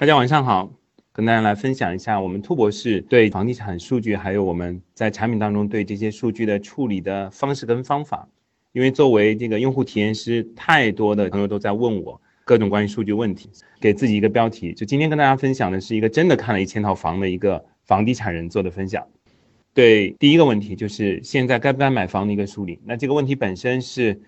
大家晚上好，跟大家来分享一下我们兔博士对房地产数据，还有我们在产品当中对这些数据的处理的方式跟方法。因为作为这个用户体验师，太多的朋友都在问我各种关于数据问题，给自己一个标题，就今天跟大家分享的是一个真的看了一千套房的一个房地产人做的分享。对第一个问题，就是现在该不该买房的一个梳理。那这个问题本身是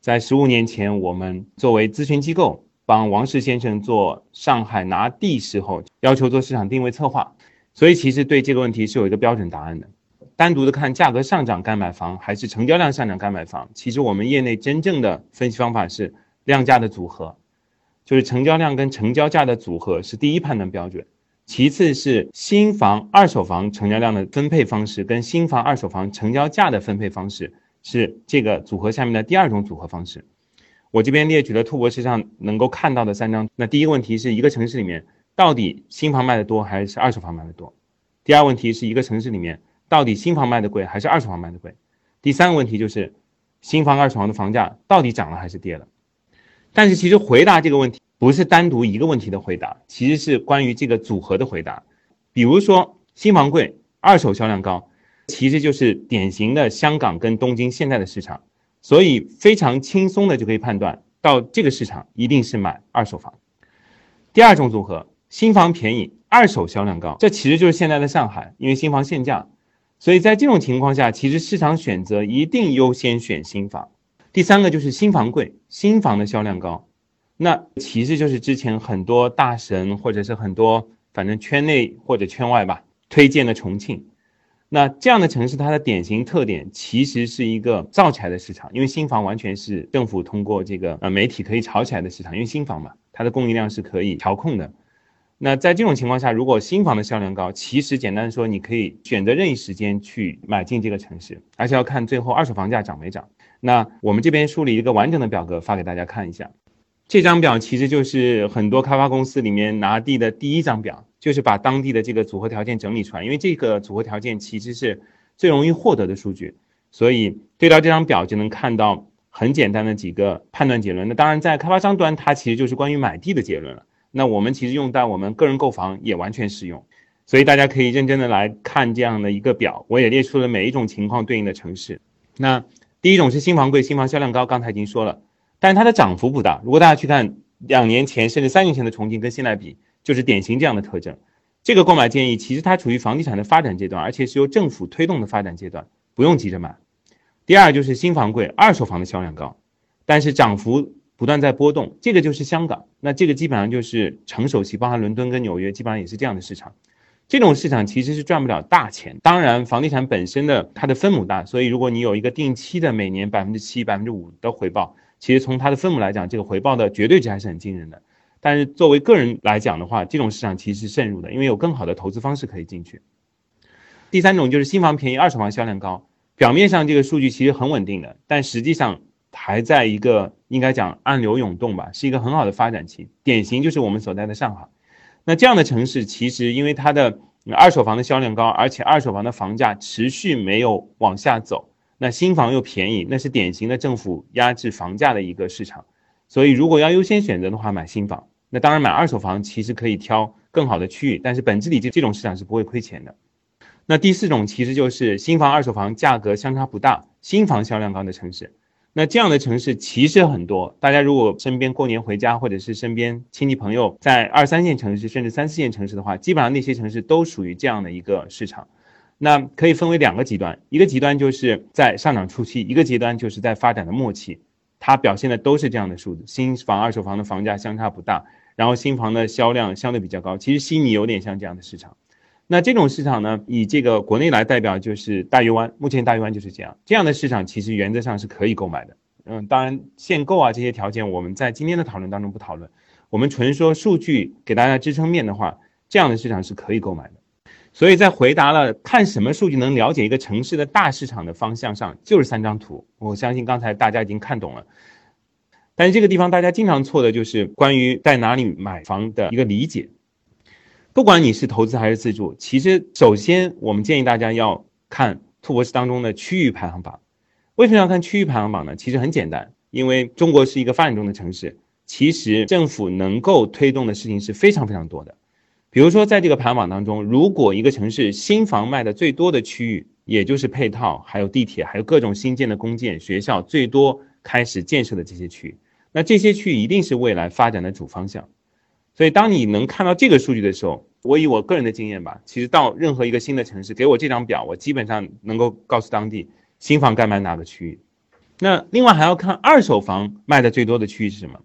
在十五年前，我们作为咨询机构。帮王石先生做上海拿地时候，要求做市场定位策划，所以其实对这个问题是有一个标准答案的。单独的看价格上涨该买房，还是成交量上涨该买房，其实我们业内真正的分析方法是量价的组合，就是成交量跟成交价的组合是第一判断标准，其次是新房、二手房成交量的分配方式跟新房、二手房成交价的分配方式是这个组合下面的第二种组合方式。我这边列举了兔博士上能够看到的三张。那第一个问题是一个城市里面到底新房卖的多还是二手房卖的多？第二问题是一个城市里面到底新房卖的贵还是二手房卖的贵？第三个问题就是新房、二手房的房价到底涨了还是跌了？但是其实回答这个问题不是单独一个问题的回答，其实是关于这个组合的回答。比如说新房贵，二手销量高，其实就是典型的香港跟东京现在的市场。所以非常轻松的就可以判断到这个市场一定是买二手房。第二种组合，新房便宜，二手销量高，这其实就是现在的上海，因为新房限价，所以在这种情况下，其实市场选择一定优先选新房。第三个就是新房贵，新房的销量高，那其实就是之前很多大神或者是很多反正圈内或者圈外吧推荐的重庆。那这样的城市，它的典型特点其实是一个造起来的市场，因为新房完全是政府通过这个呃媒体可以炒起来的市场，因为新房嘛，它的供应量是可以调控的。那在这种情况下，如果新房的销量高，其实简单说，你可以选择任意时间去买进这个城市，而且要看最后二手房价涨没涨。那我们这边梳理一个完整的表格发给大家看一下，这张表其实就是很多开发公司里面拿地的第一张表。就是把当地的这个组合条件整理出来，因为这个组合条件其实是最容易获得的数据，所以对照这张表就能看到很简单的几个判断结论。那当然，在开发商端，它其实就是关于买地的结论了。那我们其实用在我们个人购房也完全适用，所以大家可以认真的来看这样的一个表。我也列出了每一种情况对应的城市。那第一种是新房贵，新房销量高，刚才已经说了，但是它的涨幅不大。如果大家去看两年前甚至三年前的重庆跟现在比。就是典型这样的特征，这个购买建议其实它处于房地产的发展阶段，而且是由政府推动的发展阶段，不用急着买。第二就是新房贵，二手房的销量高，但是涨幅不断在波动，这个就是香港，那这个基本上就是成熟期，包含伦敦跟纽约，基本上也是这样的市场。这种市场其实是赚不了大钱，当然房地产本身的它的分母大，所以如果你有一个定期的每年百分之七、百分之五的回报，其实从它的分母来讲，这个回报的绝对值还是很惊人的。但是作为个人来讲的话，这种市场其实是慎入的，因为有更好的投资方式可以进去。第三种就是新房便宜，二手房销量高。表面上这个数据其实很稳定的，但实际上还在一个应该讲暗流涌动吧，是一个很好的发展期。典型就是我们所在的上海。那这样的城市其实因为它的二手房的销量高，而且二手房的房价持续没有往下走，那新房又便宜，那是典型的政府压制房价的一个市场。所以如果要优先选择的话，买新房。那当然，买二手房其实可以挑更好的区域，但是本质里这这种市场是不会亏钱的。那第四种其实就是新房、二手房价格相差不大，新房销量高的城市。那这样的城市其实很多，大家如果身边过年回家，或者是身边亲戚朋友在二三线城市甚至三四线城市的话，基本上那些城市都属于这样的一个市场。那可以分为两个极端，一个极端就是在上涨初期，一个极端就是在发展的末期，它表现的都是这样的数字：新房、二手房的房价相差不大。然后新房的销量相对比较高，其实悉尼有点像这样的市场。那这种市场呢，以这个国内来代表就是大鱼湾，目前大鱼湾就是这样。这样的市场其实原则上是可以购买的。嗯，当然限购啊这些条件我们在今天的讨论当中不讨论，我们纯说数据给大家支撑面的话，这样的市场是可以购买的。所以在回答了看什么数据能了解一个城市的大市场的方向上，就是三张图。我相信刚才大家已经看懂了。但是这个地方大家经常错的就是关于在哪里买房的一个理解。不管你是投资还是自住，其实首先我们建议大家要看兔博士当中的区域排行榜。为什么要看区域排行榜呢？其实很简单，因为中国是一个发展中的城市，其实政府能够推动的事情是非常非常多的。比如说，在这个排行榜当中，如果一个城市新房卖的最多的区域，也就是配套，还有地铁，还有各种新建的公建学校最多开始建设的这些区域，那这些区域一定是未来发展的主方向。所以，当你能看到这个数据的时候，我以我个人的经验吧，其实到任何一个新的城市，给我这张表，我基本上能够告诉当地新房该买哪个区域。那另外还要看二手房卖的最多的区域是什么。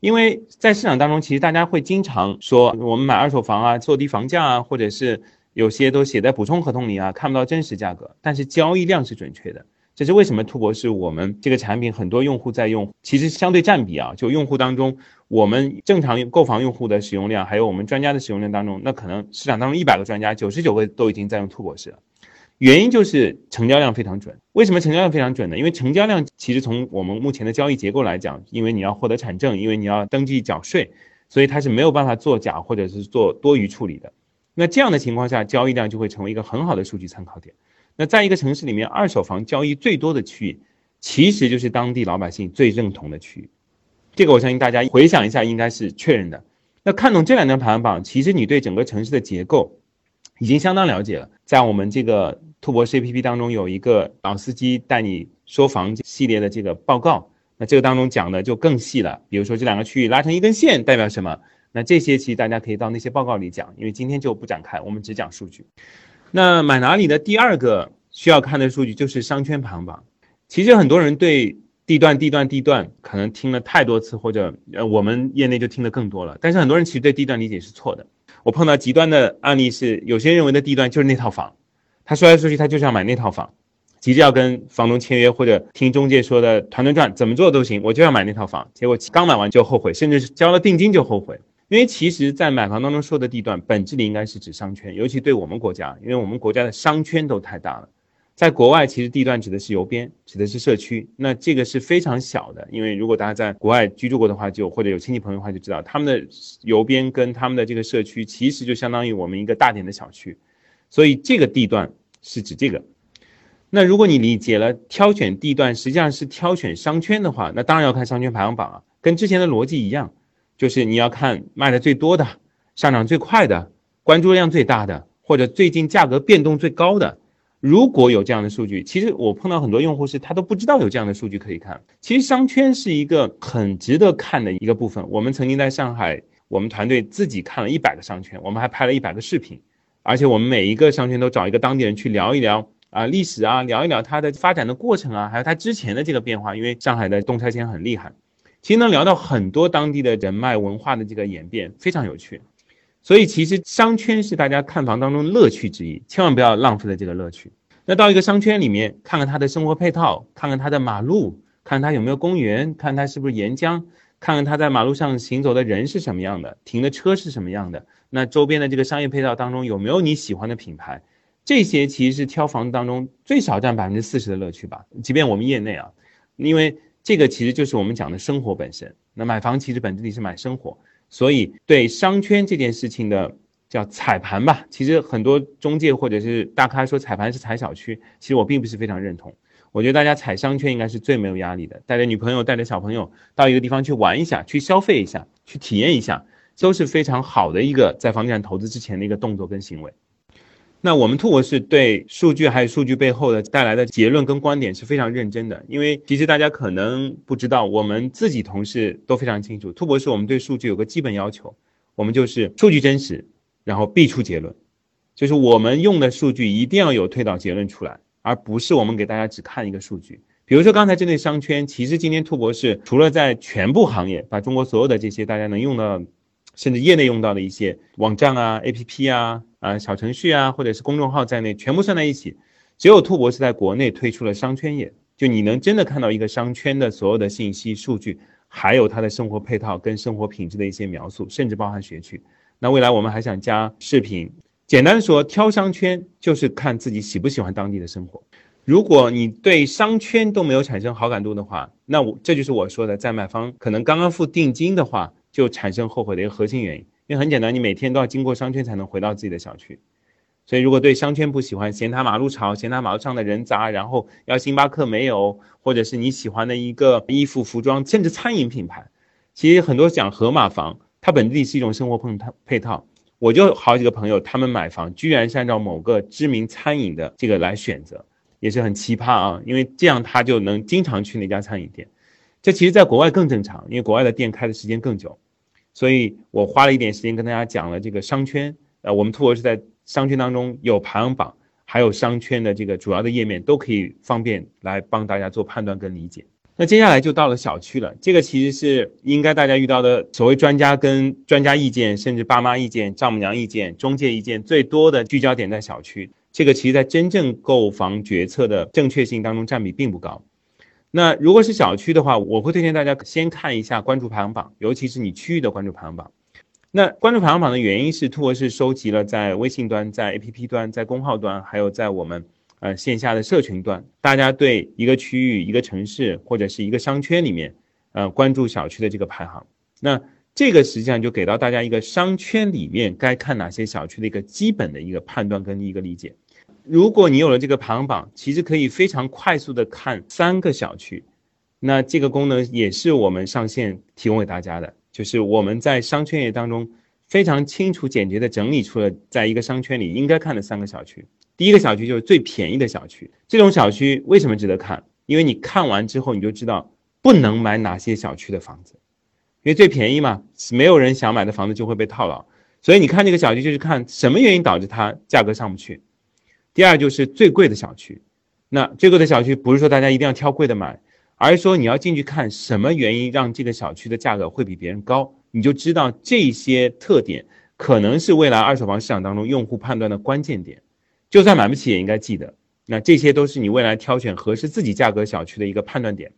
因为在市场当中，其实大家会经常说，我们买二手房啊，做低房价啊，或者是有些都写在补充合同里啊，看不到真实价格。但是交易量是准确的，这是为什么？兔博士我们这个产品很多用户在用，其实相对占比啊，就用户当中，我们正常购房用户的使用量，还有我们专家的使用量当中，那可能市场当中一百个专家，九十九个都已经在用兔博士了。原因就是成交量非常准。为什么成交量非常准呢？因为成交量其实从我们目前的交易结构来讲，因为你要获得产证，因为你要登记缴税，所以它是没有办法作假或者是做多余处理的。那这样的情况下，交易量就会成为一个很好的数据参考点。那在一个城市里面，二手房交易最多的区域，其实就是当地老百姓最认同的区域。这个我相信大家回想一下，应该是确认的。那看懂这两张排行榜，其实你对整个城市的结构已经相当了解了。在我们这个。兔博士 APP 当中有一个老司机带你说房系列的这个报告，那这个当中讲的就更细了。比如说这两个区域拉成一根线代表什么？那这些其实大家可以到那些报告里讲，因为今天就不展开，我们只讲数据。那买哪里的第二个需要看的数据就是商圈排行榜。其实很多人对地段、地段、地段可能听了太多次，或者呃我们业内就听得更多了。但是很多人其实对地段理解是错的。我碰到极端的案例是，有些认为的地段就是那套房。他说来说去，他就是要买那套房，急着要跟房东签约，或者听中介说的团团转，怎么做都行，我就要买那套房。结果刚买完就后悔，甚至是交了定金就后悔。因为其实，在买房当中说的地段，本质里应该是指商圈，尤其对我们国家，因为我们国家的商圈都太大了。在国外，其实地段指的是邮编，指的是社区，那这个是非常小的。因为如果大家在国外居住过的话，就或者有亲戚朋友的话，就知道他们的邮编跟他们的这个社区，其实就相当于我们一个大点的小区。所以这个地段是指这个，那如果你理解了挑选地段实际上是挑选商圈的话，那当然要看商圈排行榜啊，跟之前的逻辑一样，就是你要看卖的最多的、上涨最快的、关注量最大的，或者最近价格变动最高的。如果有这样的数据，其实我碰到很多用户是他都不知道有这样的数据可以看。其实商圈是一个很值得看的一个部分。我们曾经在上海，我们团队自己看了一百个商圈，我们还拍了一百个视频。而且我们每一个商圈都找一个当地人去聊一聊啊历史啊，聊一聊它的发展的过程啊，还有它之前的这个变化。因为上海的动拆迁很厉害，其实能聊到很多当地的人脉文化的这个演变，非常有趣。所以其实商圈是大家看房当中乐趣之一，千万不要浪费了这个乐趣。那到一个商圈里面，看看它的生活配套，看看它的马路，看它有没有公园，看它是不是沿江。看看他在马路上行走的人是什么样的，停的车是什么样的，那周边的这个商业配套当中有没有你喜欢的品牌？这些其实是挑房当中最少占百分之四十的乐趣吧。即便我们业内啊，因为这个其实就是我们讲的生活本身。那买房其实本质里是买生活，所以对商圈这件事情的叫踩盘吧，其实很多中介或者是大咖说踩盘是踩小区，其实我并不是非常认同。我觉得大家踩商圈应该是最没有压力的，带着女朋友、带着小朋友到一个地方去玩一下、去消费一下、去体验一下，都是非常好的一个在房地产投资之前的一个动作跟行为。那我们兔博士对数据还有数据背后的带来的结论跟观点是非常认真的，因为其实大家可能不知道，我们自己同事都非常清楚，兔博士我们对数据有个基本要求，我们就是数据真实，然后必出结论，就是我们用的数据一定要有推导结论出来。而不是我们给大家只看一个数据，比如说刚才针对商圈，其实今天兔博士除了在全部行业把中国所有的这些大家能用到，甚至业内用到的一些网站啊、APP 啊、啊小程序啊，或者是公众号在内，全部算在一起，只有兔博士在国内推出了商圈页，就你能真的看到一个商圈的所有的信息数据，还有它的生活配套跟生活品质的一些描述，甚至包含学区。那未来我们还想加视频。简单的说，挑商圈就是看自己喜不喜欢当地的生活。如果你对商圈都没有产生好感度的话，那我这就是我说的，在买方可能刚刚付定金的话，就产生后悔的一个核心原因。因为很简单，你每天都要经过商圈才能回到自己的小区。所以，如果对商圈不喜欢，嫌它马路吵，嫌它马路上的人杂，然后要星巴克没有，或者是你喜欢的一个衣服、服装，甚至餐饮品牌，其实很多讲盒马房，它本地是一种生活配套配套。我就好几个朋友，他们买房居然是按照某个知名餐饮的这个来选择，也是很奇葩啊。因为这样他就能经常去那家餐饮店。这其实在国外更正常，因为国外的店开的时间更久。所以我花了一点时间跟大家讲了这个商圈。呃，我们兔博是在商圈当中有排行榜，还有商圈的这个主要的页面，都可以方便来帮大家做判断跟理解。那接下来就到了小区了，这个其实是应该大家遇到的所谓专家跟专家意见，甚至爸妈意见、丈母娘意见、中介意见最多的聚焦点在小区。这个其实在真正购房决策的正确性当中占比并不高。那如果是小区的话，我会推荐大家先看一下关注排行榜，尤其是你区域的关注排行榜。那关注排行榜的原因是，兔博士收集了在微信端、在 APP 端、在公号端，还有在我们。呃，线下的社群端，大家对一个区域、一个城市或者是一个商圈里面，呃，关注小区的这个排行，那这个实际上就给到大家一个商圈里面该看哪些小区的一个基本的一个判断跟一个理解。如果你有了这个排行榜，其实可以非常快速的看三个小区。那这个功能也是我们上线提供给大家的，就是我们在商圈页当中非常清楚简洁的整理出了在一个商圈里应该看的三个小区。第一个小区就是最便宜的小区，这种小区为什么值得看？因为你看完之后，你就知道不能买哪些小区的房子，因为最便宜嘛，没有人想买的房子就会被套牢。所以你看这个小区，就是看什么原因导致它价格上不去。第二就是最贵的小区，那最贵的小区不是说大家一定要挑贵的买，而是说你要进去看什么原因让这个小区的价格会比别人高，你就知道这些特点可能是未来二手房市场当中用户判断的关键点。就算买不起也应该记得，那这些都是你未来挑选合适自己价格小区的一个判断点。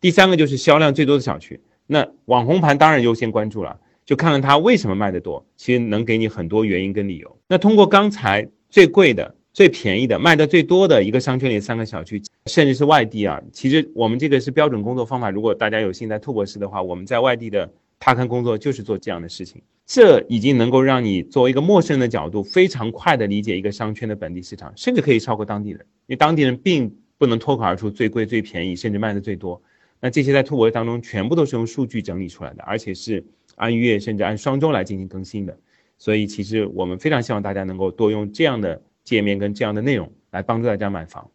第三个就是销量最多的小区，那网红盘当然优先关注了，就看看它为什么卖得多，其实能给你很多原因跟理由。那通过刚才最贵的、最便宜的、卖的最多的一个商圈里三个小区，甚至是外地啊，其实我们这个是标准工作方法。如果大家有幸在兔博士的话，我们在外地的踏勘工作就是做这样的事情。这已经能够让你作为一个陌生人的角度，非常快的理解一个商圈的本地市场，甚至可以超过当地人，因为当地人并不能脱口而出最贵、最便宜，甚至卖的最多。那这些在兔博士当中全部都是用数据整理出来的，而且是按月甚至按双周来进行更新的。所以其实我们非常希望大家能够多用这样的界面跟这样的内容来帮助大家买房。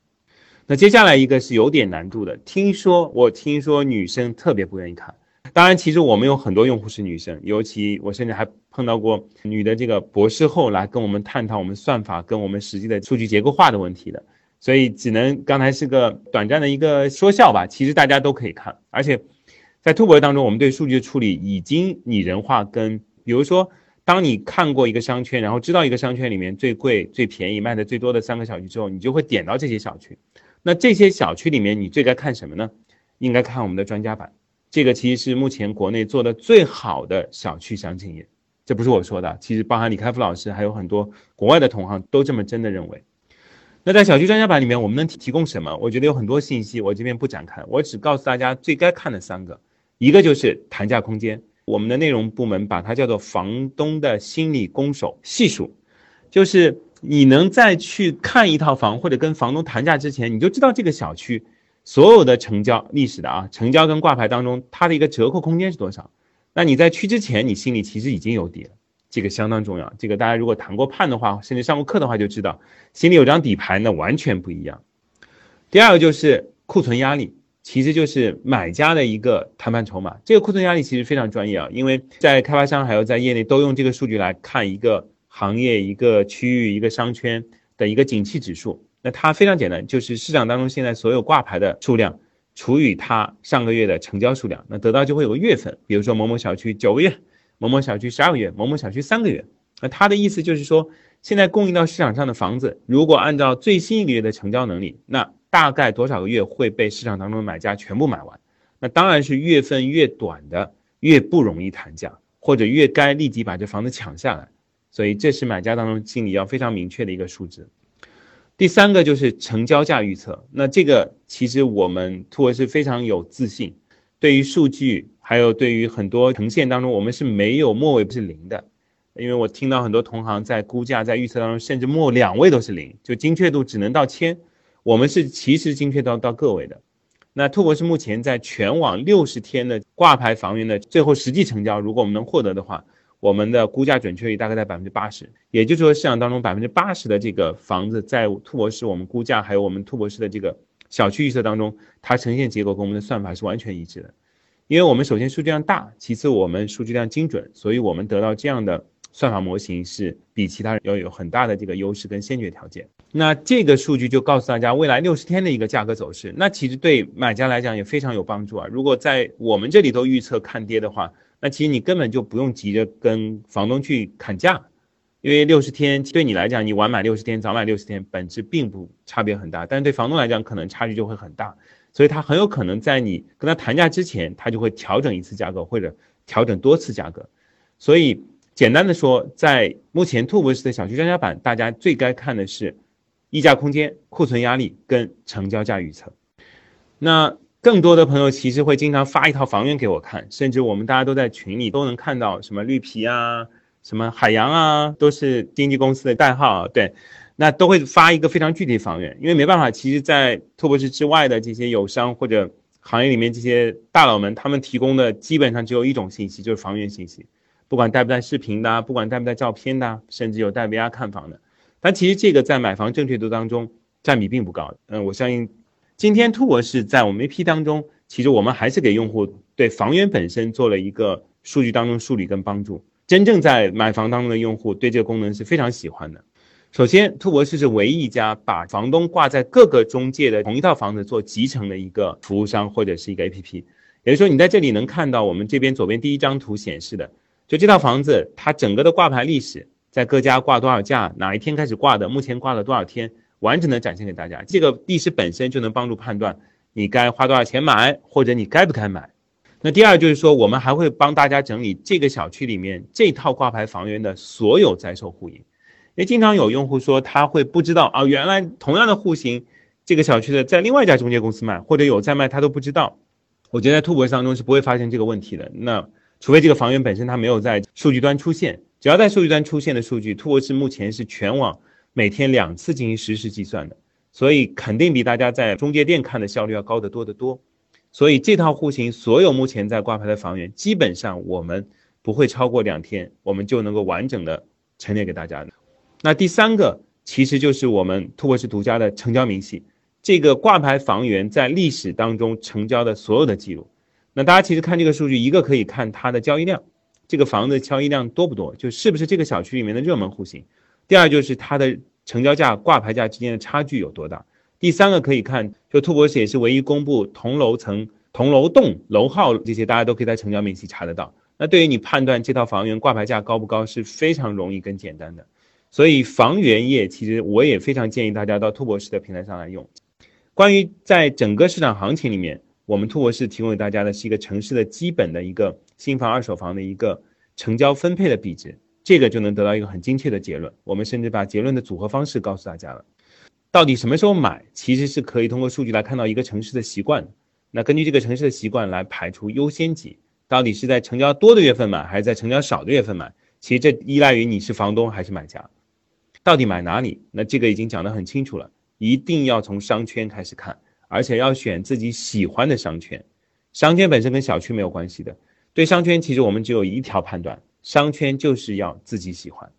那接下来一个是有点难度的，听说我听说女生特别不愿意看。当然，其实我们有很多用户是女生，尤其我甚至还碰到过女的这个博士后来跟我们探讨我们算法跟我们实际的数据结构化的问题的，所以只能刚才是个短暂的一个说笑吧。其实大家都可以看，而且在兔博当中，我们对数据的处理已经拟人化，跟比如说，当你看过一个商圈，然后知道一个商圈里面最贵、最便宜、卖的最多的三个小区之后，你就会点到这些小区。那这些小区里面，你最该看什么呢？应该看我们的专家版。这个其实是目前国内做的最好的小区详情页，这不是我说的，其实包含李开复老师，还有很多国外的同行都这么真的认为。那在小区专家版里面，我们能提供什么？我觉得有很多信息，我这边不展开，我只告诉大家最该看的三个，一个就是谈价空间，我们的内容部门把它叫做房东的心理攻守系数，就是你能在去看一套房或者跟房东谈价之前，你就知道这个小区。所有的成交历史的啊，成交跟挂牌当中，它的一个折扣空间是多少？那你在去之前，你心里其实已经有底了，这个相当重要。这个大家如果谈过判的话，甚至上过课的话，就知道心里有张底牌，那完全不一样。第二个就是库存压力，其实就是买家的一个谈判筹码。这个库存压力其实非常专业啊，因为在开发商还有在业内都用这个数据来看一个行业、一个区域、一个商圈的一个景气指数。那它非常简单，就是市场当中现在所有挂牌的数量除以它上个月的成交数量，那得到就会有个月份。比如说某某小区九个月，某某小区十二个月，某某小区三个月。那它的意思就是说，现在供应到市场上的房子，如果按照最新一个月的成交能力，那大概多少个月会被市场当中的买家全部买完？那当然是月份越短的越不容易谈价，或者越该立即把这房子抢下来。所以这是买家当中心里要非常明确的一个数字。第三个就是成交价预测，那这个其实我们突围是非常有自信，对于数据还有对于很多呈现当中，我们是没有末位不是零的，因为我听到很多同行在估价在预测当中，甚至末两位都是零，就精确度只能到千，我们是其实精确到到个位的，那兔博士目前在全网六十天的挂牌房源的最后实际成交，如果我们能获得的话，我们的估价准确率大概在百分之八十。也就是说，市场当中百分之八十的这个房子，在兔博士我们估价还有我们兔博士的这个小区预测当中，它呈现结果跟我们的算法是完全一致的。因为我们首先数据量大，其次我们数据量精准，所以我们得到这样的算法模型是比其他人要有很大的这个优势跟先决条件。那这个数据就告诉大家未来六十天的一个价格走势，那其实对买家来讲也非常有帮助啊。如果在我们这里都预测看跌的话，那其实你根本就不用急着跟房东去砍价，因为六十天对你来讲，你晚买六十天，早买六十天，本质并不差别很大，但是对房东来讲，可能差距就会很大。所以他很有可能在你跟他谈价之前，他就会调整一次价格或者调整多次价格。所以简单的说，在目前兔博士的小区专家版，大家最该看的是溢价空间、库存压力跟成交价预测。那更多的朋友其实会经常发一套房源给我看，甚至我们大家都在群里都能看到什么绿皮啊、什么海洋啊，都是经纪公司的代号，对。那都会发一个非常具体房源，因为没办法，其实，在拓博士之外的这些友商或者行业里面这些大佬们，他们提供的基本上只有一种信息，就是房源信息，不管带不带视频的，不管带不带照片的，甚至有带 VR 看房的。但其实这个在买房正确度当中占比并不高。嗯，我相信今天兔博士在我们 AP 当中，其实我们还是给用户对房源本身做了一个数据当中梳理跟帮助。真正在买房当中的用户对这个功能是非常喜欢的。首先，兔博士是唯一一家把房东挂在各个中介的同一套房子做集成的一个服务商或者是一个 APP。也就是说，你在这里能看到我们这边左边第一张图显示的，就这套房子它整个的挂牌历史，在各家挂多少价，哪一天开始挂的，目前挂了多少天，完整的展现给大家。这个历史本身就能帮助判断你该花多少钱买，或者你该不该买。那第二就是说，我们还会帮大家整理这个小区里面这套挂牌房源的所有在售户型。因为经常有用户说他会不知道啊，原来同样的户型，这个小区的在另外一家中介公司卖，或者有在卖，他都不知道。我觉得在兔博士当中是不会发现这个问题的。那除非这个房源本身它没有在数据端出现，只要在数据端出现的数据，兔博士目前是全网每天两次进行实时计算的，所以肯定比大家在中介店看的效率要高得多得多。所以这套户型所有目前在挂牌的房源，基本上我们不会超过两天，我们就能够完整的陈列给大家的。那第三个其实就是我们兔博士独家的成交明细，这个挂牌房源在历史当中成交的所有的记录。那大家其实看这个数据，一个可以看它的交易量，这个房子交易量多不多，就是不是这个小区里面的热门户型。第二就是它的成交价、挂牌价之间的差距有多大。第三个可以看，就兔博士也是唯一公布同楼层、同楼栋楼号这些，大家都可以在成交明细查得到。那对于你判断这套房源挂牌价高不高是非常容易跟简单的。所以房源业其实我也非常建议大家到兔博士的平台上来用。关于在整个市场行情里面，我们兔博士提供给大家的是一个城市的基本的一个新房、二手房的一个成交分配的比值，这个就能得到一个很精确的结论。我们甚至把结论的组合方式告诉大家了。到底什么时候买，其实是可以通过数据来看到一个城市的习惯。那根据这个城市的习惯来排除优先级，到底是在成交多的月份买，还是在成交少的月份买？其实这依赖于你是房东还是买家。到底买哪里？那这个已经讲得很清楚了，一定要从商圈开始看，而且要选自己喜欢的商圈。商圈本身跟小区没有关系的，对商圈其实我们只有一条判断：商圈就是要自己喜欢。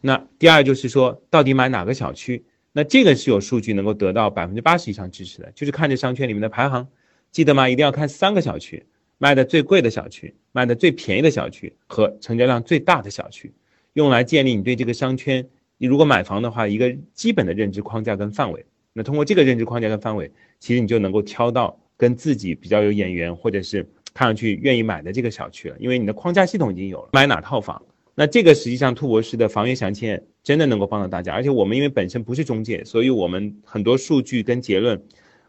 那第二就是说，到底买哪个小区？那这个是有数据能够得到百分之八十以上支持的，就是看这商圈里面的排行。记得吗？一定要看三个小区：卖的最贵的小区、卖的最便宜的小区和成交量最大的小区，用来建立你对这个商圈。你如果买房的话，一个基本的认知框架跟范围，那通过这个认知框架跟范围，其实你就能够挑到跟自己比较有眼缘，或者是看上去愿意买的这个小区了。因为你的框架系统已经有了，买哪套房，那这个实际上兔博士的房源详情真的能够帮到大家。而且我们因为本身不是中介，所以我们很多数据跟结论，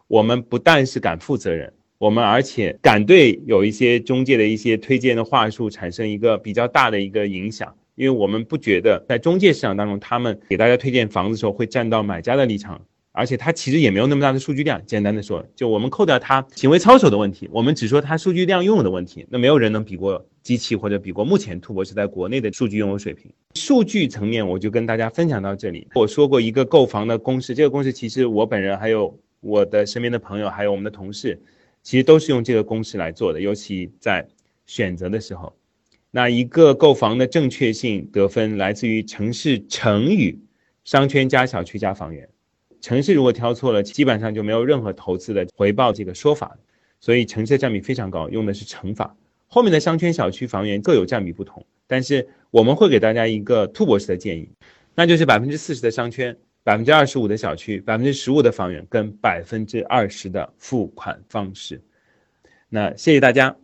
我们不但是敢负责任，我们而且敢对有一些中介的一些推荐的话术产生一个比较大的一个影响。因为我们不觉得在中介市场当中，他们给大家推荐房子的时候会站到买家的立场，而且它其实也没有那么大的数据量。简单的说，就我们扣掉它行为操守的问题，我们只说它数据量用的问题，那没有人能比过机器或者比过目前兔博士在国内的数据拥有水平。数据层面，我就跟大家分享到这里。我说过一个购房的公式，这个公式其实我本人还有我的身边的朋友，还有我们的同事，其实都是用这个公式来做的。尤其在选择的时候，那一个购房的正确性得分来自于城市乘以商圈加小区加房源。城市如果挑错了，基本上就没有任何投资的回报这个说法。所以城市的占比非常高，用的是乘法。后面的商圈、小区、房源各有占比不同，但是我们会给大家一个兔博士的建议，那就是百分之四十的商圈，百分之二十五的小区，百分之十五的房源跟百分之二十的付款方式。那谢谢大家。